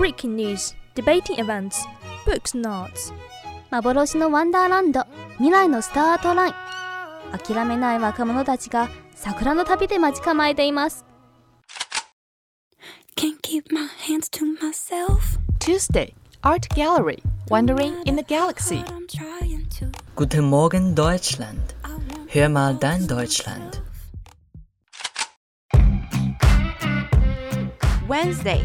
Breaking news, debating events, books notes. 幻のワンダーランド未来のスタートライン諦めない若者たちが桜の旅で待ち構えています Can't keep my hands to myself. Tuesday, Art Gallery, Wandering in the Galaxy. I'm trying to. Guten Morgen Deutschland. Hör mal dein Deutschland. Wednesday,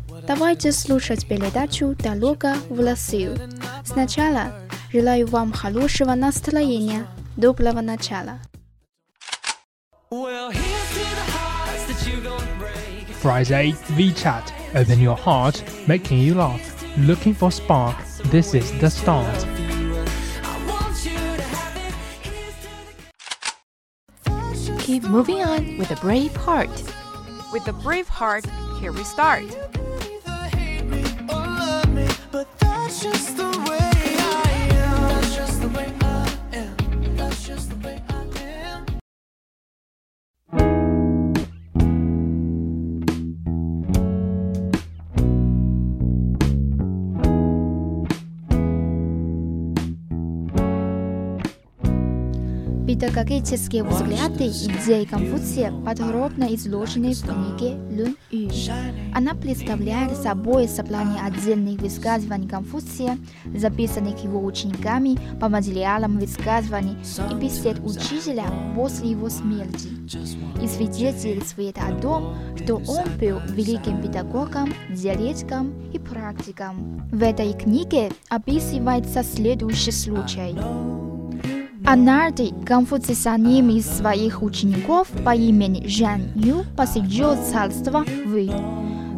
Давайте слушать передачу «Дорога в Россию». Сначала желаю вам хорошего настроения, доброго начала. Friday, VChat. Open your heart, making you laugh. Looking for spark. This is the start. Keep moving on with a brave heart. With a brave heart, here we start. just the Педагогические взгляды идей Конфуция подробно изложены в книге «Лун Ю». Она представляет собой собрание отдельных высказываний Конфуция, записанных его учениками по материалам высказываний и бесед учителя после его смерти, и свидетельствует о том, что он был великим педагогом, диалектиком и практиком. В этой книге описывается следующий случай. Однажды Конфуций с одним из своих учеников по имени Жан Ю посетил царство Вы.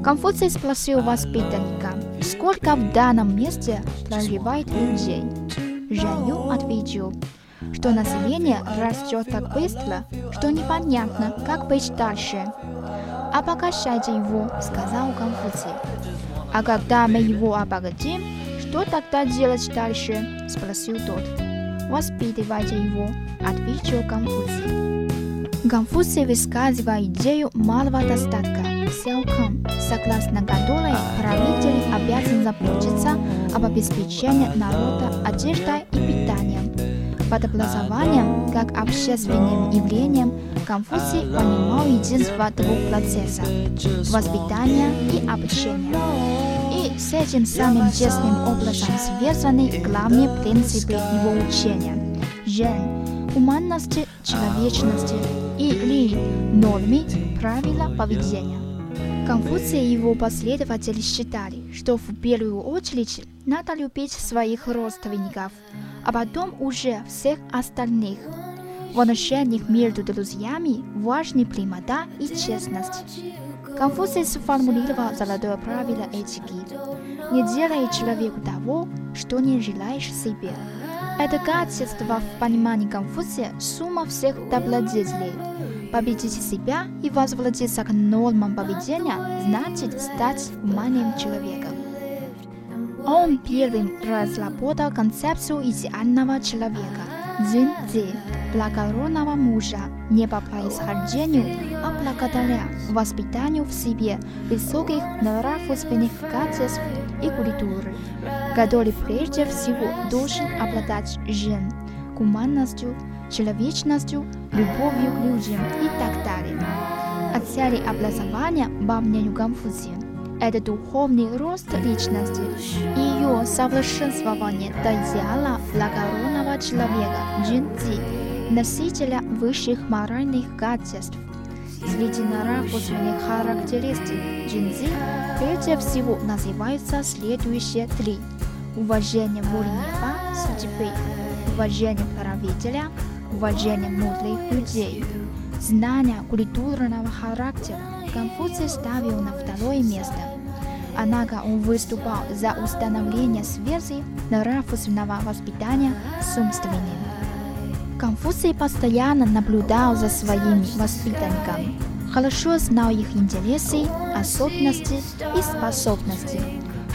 Конфуций спросил воспитанника, сколько в данном месте проживает людей. Жан Ю ответил, что население растет так быстро, что непонятно, как быть дальше. «Обогащайте его», — сказал Конфуций. «А когда мы его обогатим, что тогда делать дальше?» — спросил тот. «Воспитывайте его», — ответил Конфуций. Конфуций высказывает идею малого достатка, сяокан, согласно которой правитель обязан заботиться об обеспечении народа одеждой и питанием. Под образованием, как общественным явлением, Конфуций понимал единство двух процессов – воспитания и обучения. С этим самым честным образом связаны главные принципы его учения – жен, гуманности, человечности и ли, нормы, правила поведения. Конфуций и его последователи считали, что в первую очередь надо любить своих родственников, а потом уже всех остальных. В отношениях между друзьями важны прямота и честность. Конфуций сформулировал золотое правило этики. Не делай человеку того, что не желаешь себе. Это качество в понимании Конфуция сумма всех добродетелей. Победить себя и возвратиться к нормам поведения значит стать гуманным человеком. Он первым разработал концепцию идеального человека – дзюньцзи, благородного мужа, не по происхождению, а благодаря воспитанию в себе высоких нравственных качеств и культуры, который прежде всего должен обладать жен, гуманностью, человечностью, любовью к людям и так далее. О цели образования, по мнению Конфуция, это духовный рост личности ее совершенствование до идеала благородного человека, джинзи, носителя высших моральных качеств. Среди нравственных характеристик джинзи прежде всего называются следующие три. Уважение неба, судьбы, уважение правителя, уважение мудрых людей. Знание культурного характера Конфуций ставил на второе место. Однако он выступал за установление связи нравственного воспитания с умственным. Конфуций постоянно наблюдал за своими воспитанниками, хорошо знал их интересы, особенности и способности,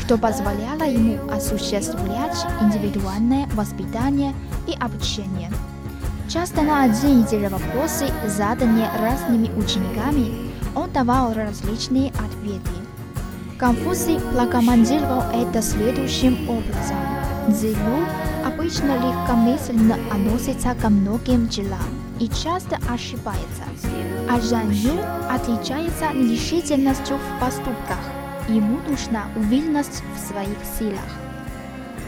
что позволяло ему осуществлять индивидуальное воспитание и обучение. Часто на один и те же вопросы, заданные разными учениками, он давал различные ответы. Конфуций прокомментировал это следующим образом. Цзилю обычно легкомысленно относится ко многим делам и часто ошибается, а Жан Ю отличается нерешительностью в поступках. Ему нужна уверенность в своих силах.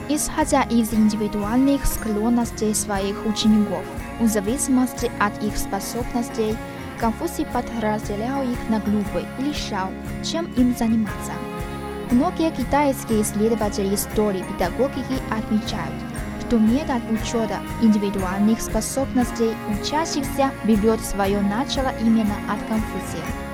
Исходя из индивидуальных склонностей своих учеников, в зависимости от их способностей, Конфуций подразделял их на группы и решал, чем им заниматься. Многие китайские исследователи истории педагогики отмечают, что метод учета индивидуальных способностей учащихся берет свое начало именно от Конфуция.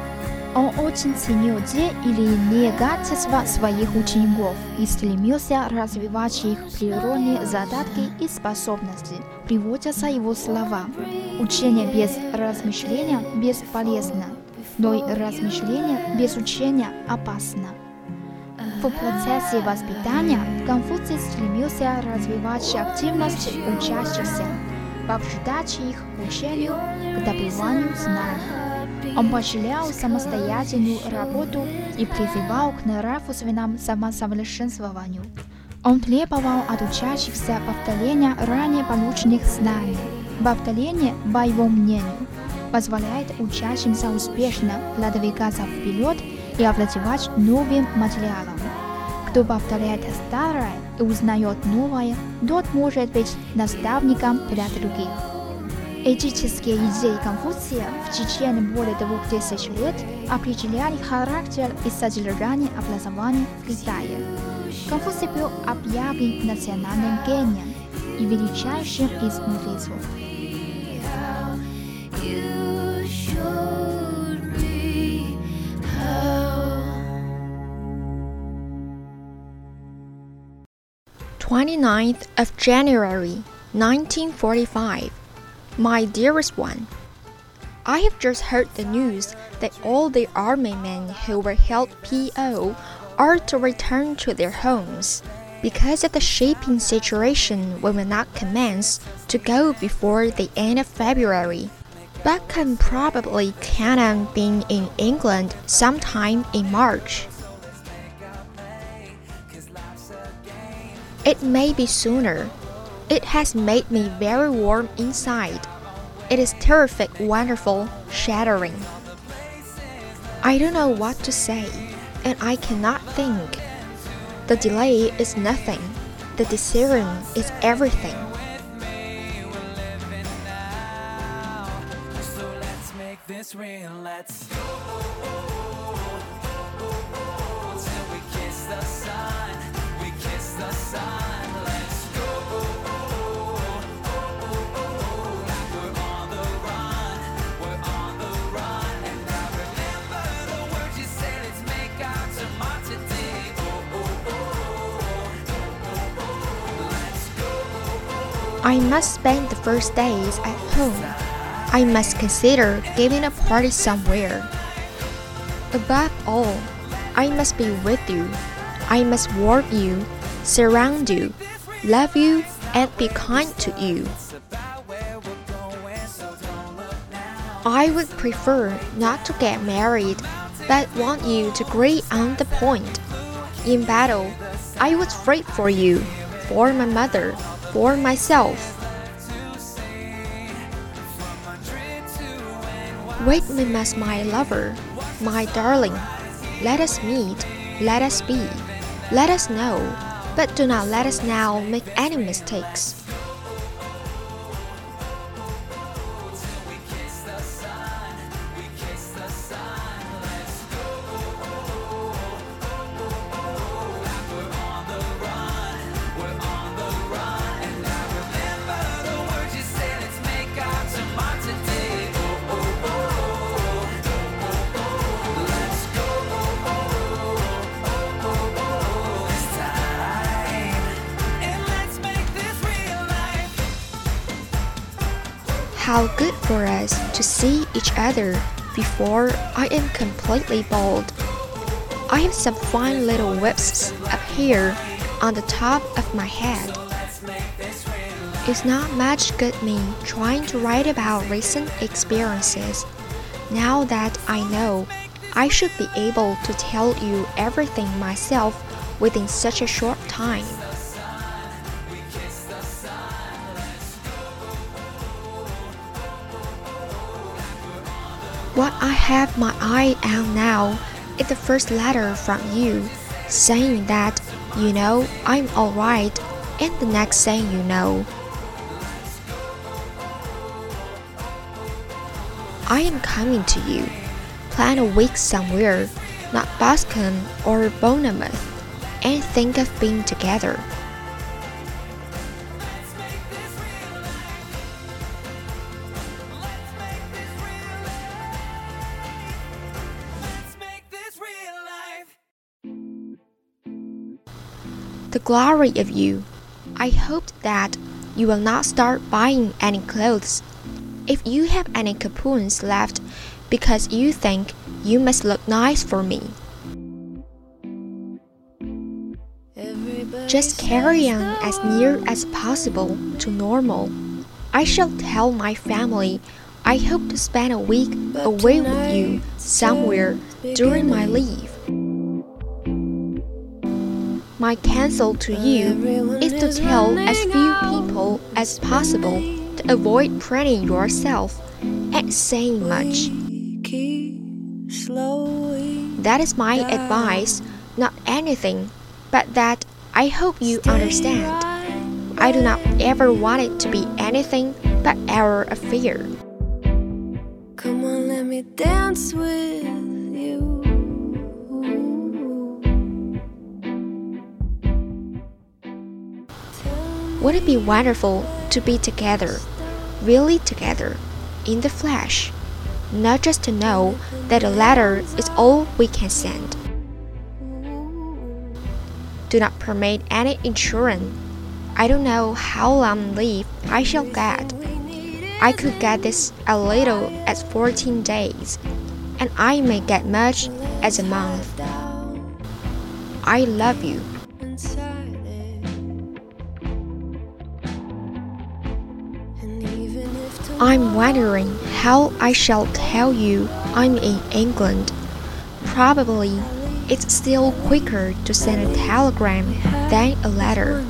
Он очень ценил те или иные качества своих учеников и стремился развивать их природные задатки и способности. Приводятся его слова. Учение без размышления бесполезно, но и размышление без учения опасно. В процессе воспитания Конфуций стремился развивать активность учащихся, побуждать их к учению, к добыванию знаний. Он поощрял самостоятельную работу и призывал к нравственному самосовершенствованию. Он требовал от учащихся повторения ранее полученных знаний. Повторение, по его мнению, позволяет учащимся успешно продвигаться вперед и овладевать новым материалом. Кто повторяет старое и узнает новое, тот может быть наставником для других. Этические идеи Конфуция в течение более двух тысяч лет определяли характер и содержание образования в Китае. Конфуций был объявлен национальным гением и величайшим из мудрецов. Twenty-ninth of January, 1945. My dearest one, I have just heard the news that all the army men who were held PO are to return to their homes. Because of the shipping situation, we will not commence to go before the end of February, but can probably count on being in England sometime in March. It may be sooner. It has made me very warm inside. It is terrific, wonderful, shattering. I don't know what to say, and I cannot think. The delay is nothing, the decision is everything. this real. Let's go till we kiss the sun. We kiss the sun. I must spend the first days at home. I must consider giving a party somewhere. Above all, I must be with you. I must warm you, surround you, love you, and be kind to you. I would prefer not to get married, but want you to agree on the point. In battle, I would fight for you, for my mother, for myself. Wait me as my lover, my darling. Let us meet, let us be, let us know, but do not let us now make any mistakes. How good for us to see each other before I am completely bald. I have some fine little wisps up here on the top of my head. It's not much good me trying to write about recent experiences. Now that I know, I should be able to tell you everything myself within such a short time. What I have my eye on now is the first letter from you saying that, you know, I'm alright, and the next thing you know, I am coming to you. Plan a week somewhere, not Boston or Bournemouth, and think of being together. Glory of you. I hoped that you will not start buying any clothes. If you have any coupons left because you think you must look nice for me, just carry on as near as possible to normal. I shall tell my family I hope to spend a week away with you somewhere during my leave. My counsel to you is to tell as few people as possible to avoid printing yourself and saying much. That is my advice, not anything, but that I hope you understand. I do not ever want it to be anything but our affair. Come on, let me dance with Would it be wonderful to be together, really together, in the flesh? Not just to know that a letter is all we can send. Do not permit any insurance. I don't know how long leave I shall get. I could get this a little as 14 days, and I may get much as a month. I love you. I'm wondering how I shall tell you I'm in England. Probably it's still quicker to send a telegram than a letter.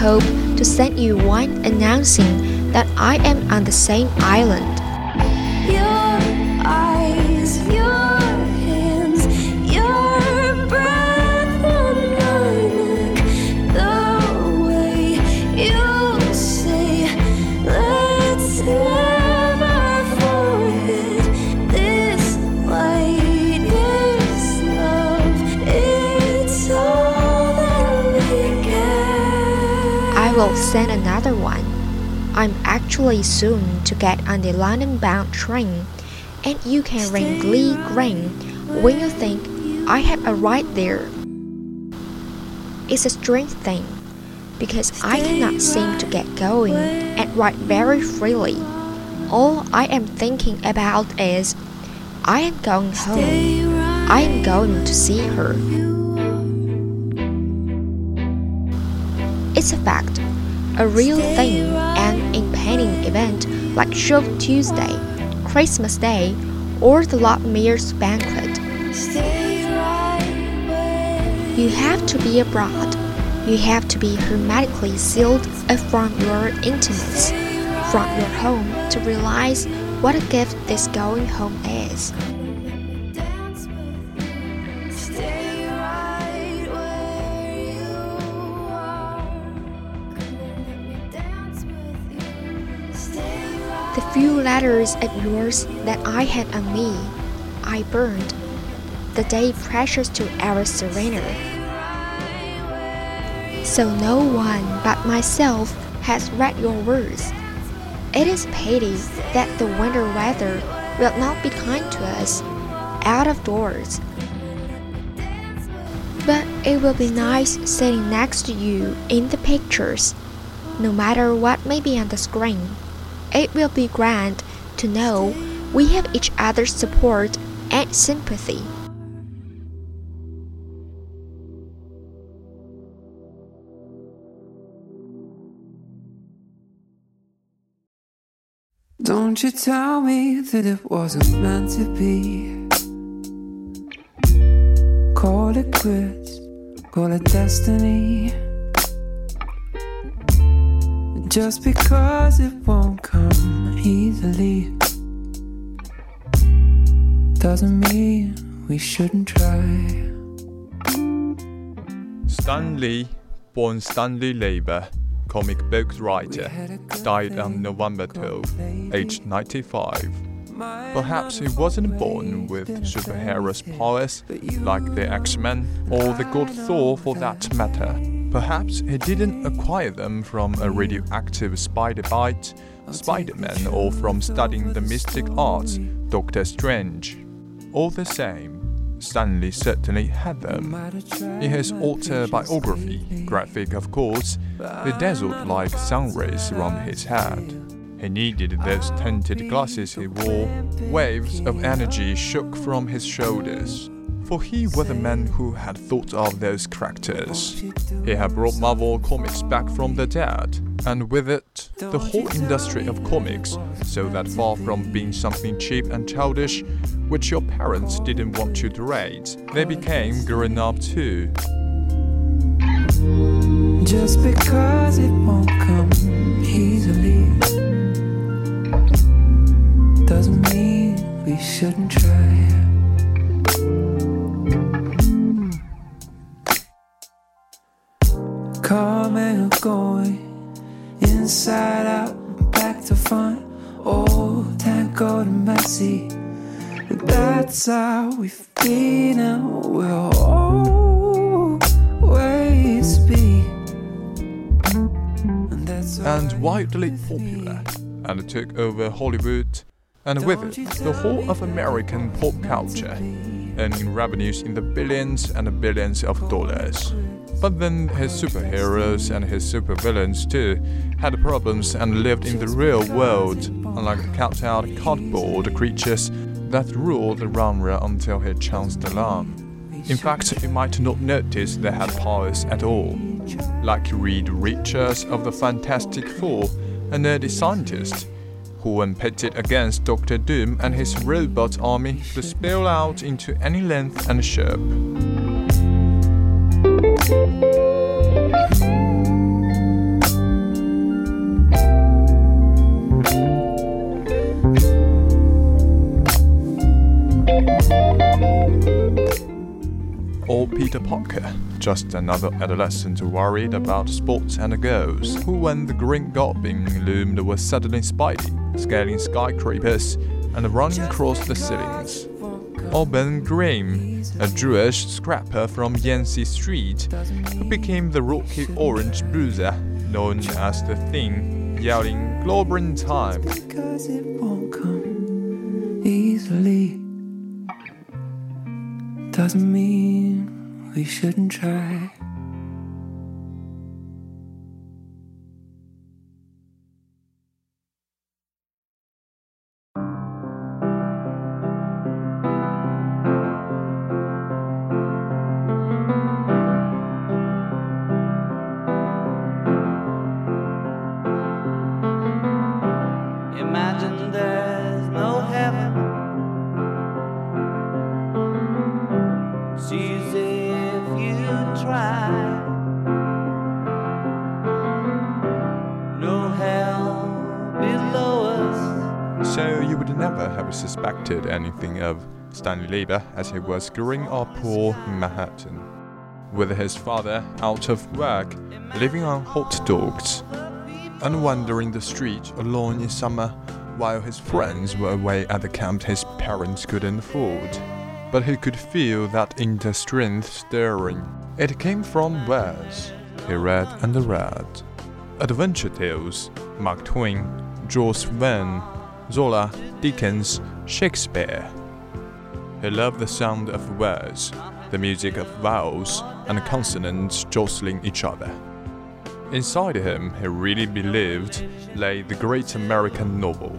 Hope to send you one announcing that I am on the same island. Will send another one. I'm actually soon to get on the London bound train, and you can ring Glee Green when you think I have arrived there. It's a strange thing, because I cannot seem to get going and write very freely. All I am thinking about is I am going home. I am going to see her. It's a fact, a real thing, an impending event like Shrove Tuesday, Christmas Day, or the Lord Mayor's banquet. You have to be abroad. You have to be hermetically sealed from your intimates, from your home, to realize what a gift this going home is. Few letters of yours that I had on me, I burned the day precious to our surrender. So no one but myself has read your words. It is pity that the winter weather will not be kind to us out of doors. But it will be nice sitting next to you in the pictures, no matter what may be on the screen. It will be grand to know we have each other's support and sympathy. Don't you tell me that it wasn't meant to be. Call it quits, call it destiny. Just because it won't come easily doesn't mean we shouldn't try. Stan Lee, born Stanley Lieber, comic book writer, died on November 12, aged 95. Perhaps he wasn't born with superheroes' powers like the X-Men or the God Thor for that matter. Perhaps he didn't acquire them from a radioactive spider bite, Spider-Man, or from studying the mystic arts, Doctor Strange. All the same, Stanley certainly had them. In his autobiography, graphic of course, he dazzled like sun rays around his head. He needed those tinted glasses he wore. Waves of energy shook from his shoulders. For he was the man who had thought of those characters. He had brought Marvel Comics back from the dead, and with it, the whole industry of comics, so that far from being something cheap and childish, which your parents didn't want you to read, they became grown up too. Just because it won't come easily doesn't mean we shouldn't try. Coming and going, inside out, back to front. Oh, tango to messy. That's how we've been and we'll always be. And and widely popular, and took over Hollywood, and with it, the whole of American pop culture, earning revenues in the billions and billions of dollars. But then his superheroes and his supervillains too had problems and lived in the real world, unlike the cut-out cardboard creatures that ruled the genre until he chanced along. In fact, you might not notice they had powers at all, like Reed Richards of the Fantastic Four, a nerdy scientist who, when pitted against Doctor Doom and his robot army, could spill out into any length and shape. Or Peter Parker, just another adolescent worried about sports and girls, who, when the Green Goblin loomed, was suddenly Spidey, scaling skyscrapers and running across the ceilings. Ben Grimm, a Jewish scrapper from Yancey Street, who became the Rocky Orange Bruiser, known as The Thing, yelling Glober in time. Because it won't come easily. Doesn't mean we shouldn't try. Never suspected anything of Stanley Lieber as he was growing up poor in Manhattan. With his father out of work, living on hot dogs, and wandering the street alone in summer while his friends were away at the camp his parents couldn't afford. But he could feel that inner strength stirring. It came from words he read and read. Adventure tales, Mark Twain, Jules Verne, Zola, Dickens, Shakespeare. He loved the sound of words, the music of vowels and consonants jostling each other. Inside him, he really believed, lay the great American novel.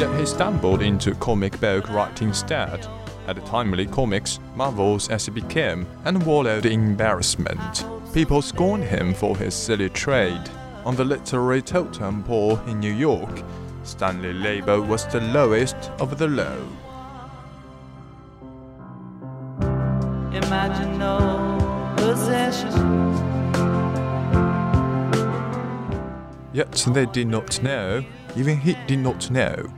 Yet he stumbled into comic book writing instead. At the timely comics, marvels as he became, and wallowed in embarrassment. People scorned him for his silly trade. On the literary totem pole in New York, Stanley Lieber was the lowest of the low. Imagine no possessions. Yet they did not know, even he did not know,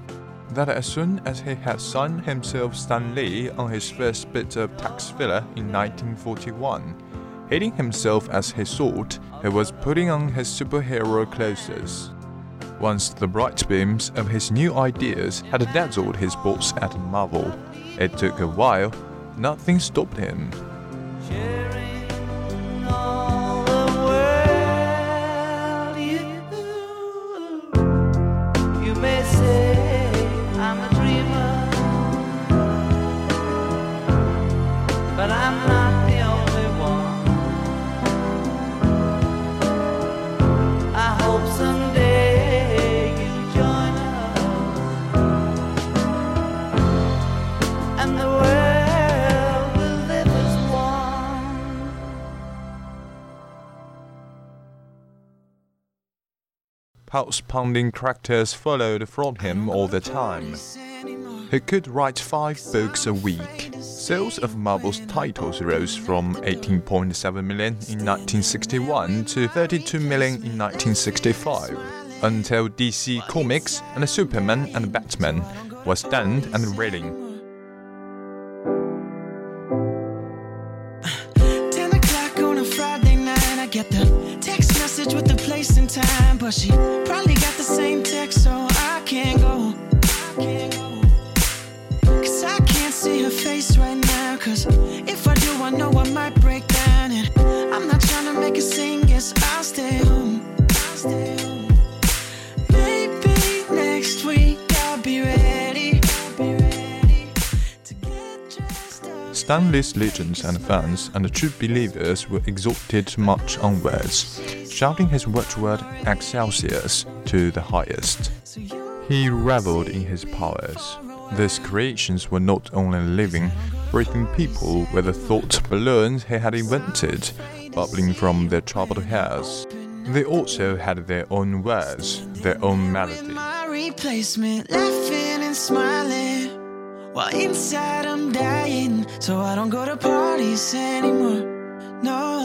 that as soon as he had signed himself Stan Lee on his first bit of tax filler in 1941, hating himself as he thought, he was putting on his superhero clothes. Once the bright beams of his new ideas had dazzled his boss at Marvel, it took a while, nothing stopped him. Pulse pounding characters followed from him all the time. He could write five books a week. Sales of Marvel's titles rose from 18.7 million in 1961 to 32 million in 1965, until DC Comics and Superman and Batman was done and reeling. Stanley's legends and fans and true believers were exalted much onwards, shouting his watchword Excelsior to the highest. He reveled in his powers. These creations were not only living, breathing people with the thought balloons he had invented, bubbling from their troubled hairs. They also had their own words, their own melody. Dying, so I don't go to parties anymore. No.